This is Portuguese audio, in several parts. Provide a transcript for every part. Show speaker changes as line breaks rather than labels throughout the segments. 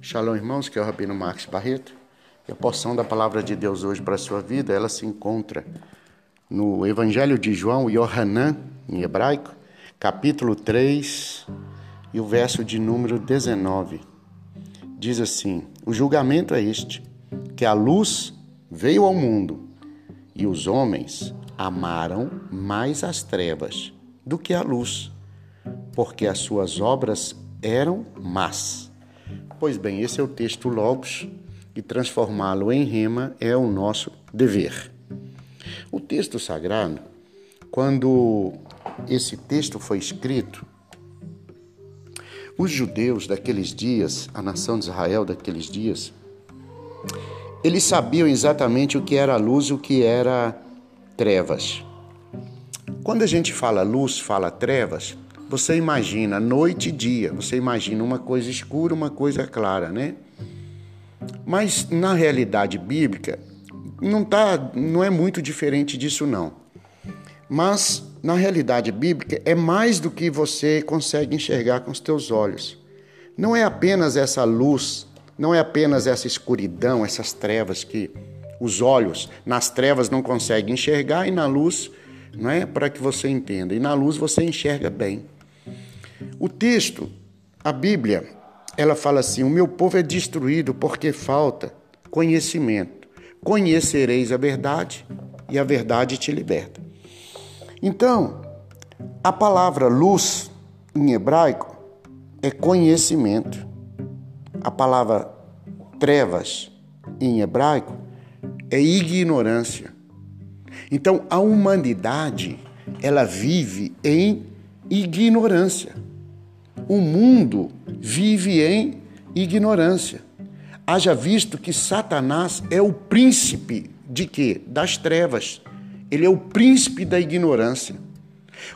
Shalom, irmãos, que é o Rabino Marcos Barreto. E a porção da palavra de Deus hoje para a sua vida, ela se encontra no Evangelho de João, Yohanan, em hebraico, capítulo 3 e o verso de número 19. Diz assim: O julgamento é este, que a luz veio ao mundo e os homens amaram mais as trevas do que a luz, porque as suas obras eram más. Pois bem, esse é o texto Logos e transformá-lo em rema é o nosso dever. O texto sagrado, quando esse texto foi escrito, os judeus daqueles dias, a nação de Israel daqueles dias, eles sabiam exatamente o que era luz e o que era trevas. Quando a gente fala luz, fala trevas, você imagina noite e dia, você imagina uma coisa escura, uma coisa clara, né? Mas na realidade bíblica não tá, não é muito diferente disso não. Mas na realidade bíblica é mais do que você consegue enxergar com os teus olhos. Não é apenas essa luz, não é apenas essa escuridão, essas trevas que os olhos nas trevas não conseguem enxergar e na luz, não é para que você entenda. E na luz você enxerga bem. O texto, a Bíblia, ela fala assim: O meu povo é destruído porque falta conhecimento. Conhecereis a verdade e a verdade te liberta. Então, a palavra luz em hebraico é conhecimento. A palavra trevas em hebraico é ignorância. Então, a humanidade, ela vive em ignorância. O mundo vive em ignorância. Haja visto que Satanás é o príncipe de quê? Das trevas. Ele é o príncipe da ignorância.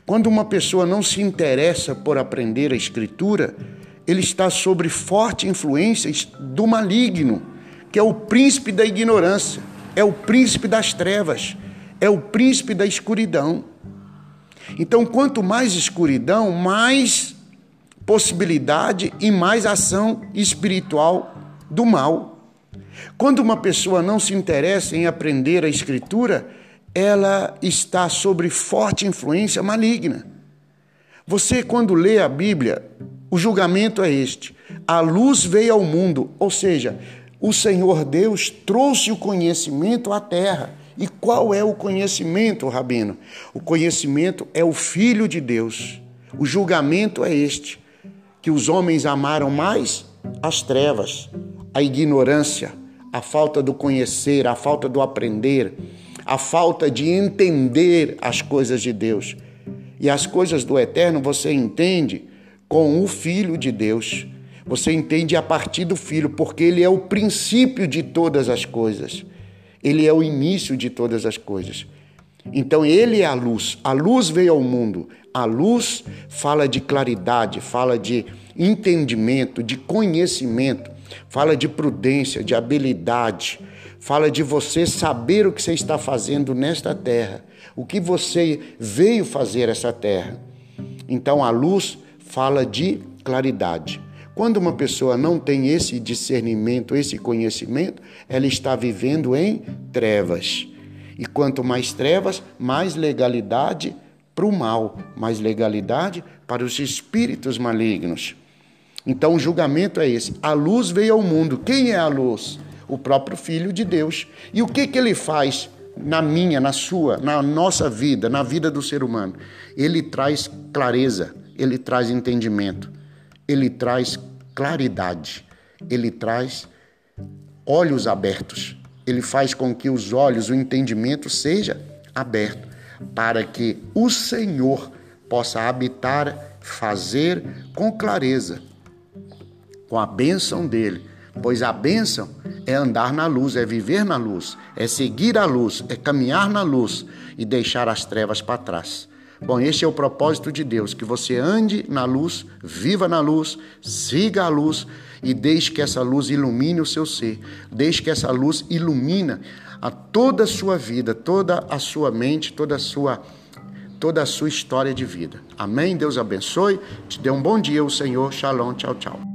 Quando uma pessoa não se interessa por aprender a escritura, ele está sob forte influência do maligno, que é o príncipe da ignorância, é o príncipe das trevas, é o príncipe da escuridão. Então, quanto mais escuridão, mais possibilidade e mais ação espiritual do mal. Quando uma pessoa não se interessa em aprender a Escritura, ela está sob forte influência maligna. Você, quando lê a Bíblia, o julgamento é este: a luz veio ao mundo, ou seja, o Senhor Deus trouxe o conhecimento à terra. E qual é o conhecimento, Rabino? O conhecimento é o Filho de Deus. O julgamento é este: que os homens amaram mais as trevas, a ignorância, a falta do conhecer, a falta do aprender, a falta de entender as coisas de Deus. E as coisas do eterno você entende com o Filho de Deus. Você entende a partir do Filho, porque ele é o princípio de todas as coisas. Ele é o início de todas as coisas. Então ele é a luz. A luz veio ao mundo. A luz fala de claridade, fala de entendimento, de conhecimento, fala de prudência, de habilidade, fala de você saber o que você está fazendo nesta terra, o que você veio fazer essa terra. Então a luz fala de claridade. Quando uma pessoa não tem esse discernimento, esse conhecimento, ela está vivendo em trevas. E quanto mais trevas, mais legalidade para o mal, mais legalidade para os espíritos malignos. Então o julgamento é esse. A luz veio ao mundo. Quem é a luz? O próprio Filho de Deus. E o que, que ele faz na minha, na sua, na nossa vida, na vida do ser humano? Ele traz clareza, ele traz entendimento, ele traz claridade, ele traz olhos abertos. Ele faz com que os olhos, o entendimento seja aberto para que o Senhor possa habitar, fazer com clareza, com a bênção dele. Pois a bênção é andar na luz, é viver na luz, é seguir a luz, é caminhar na luz e deixar as trevas para trás. Bom, este é o propósito de Deus, que você ande na luz, viva na luz, siga a luz e deixe que essa luz ilumine o seu ser. Deixe que essa luz ilumine a toda a sua vida, toda a sua mente, toda a sua toda a sua história de vida. Amém? Deus abençoe. Te dê um bom dia, o Senhor. Shalom. Tchau, tchau.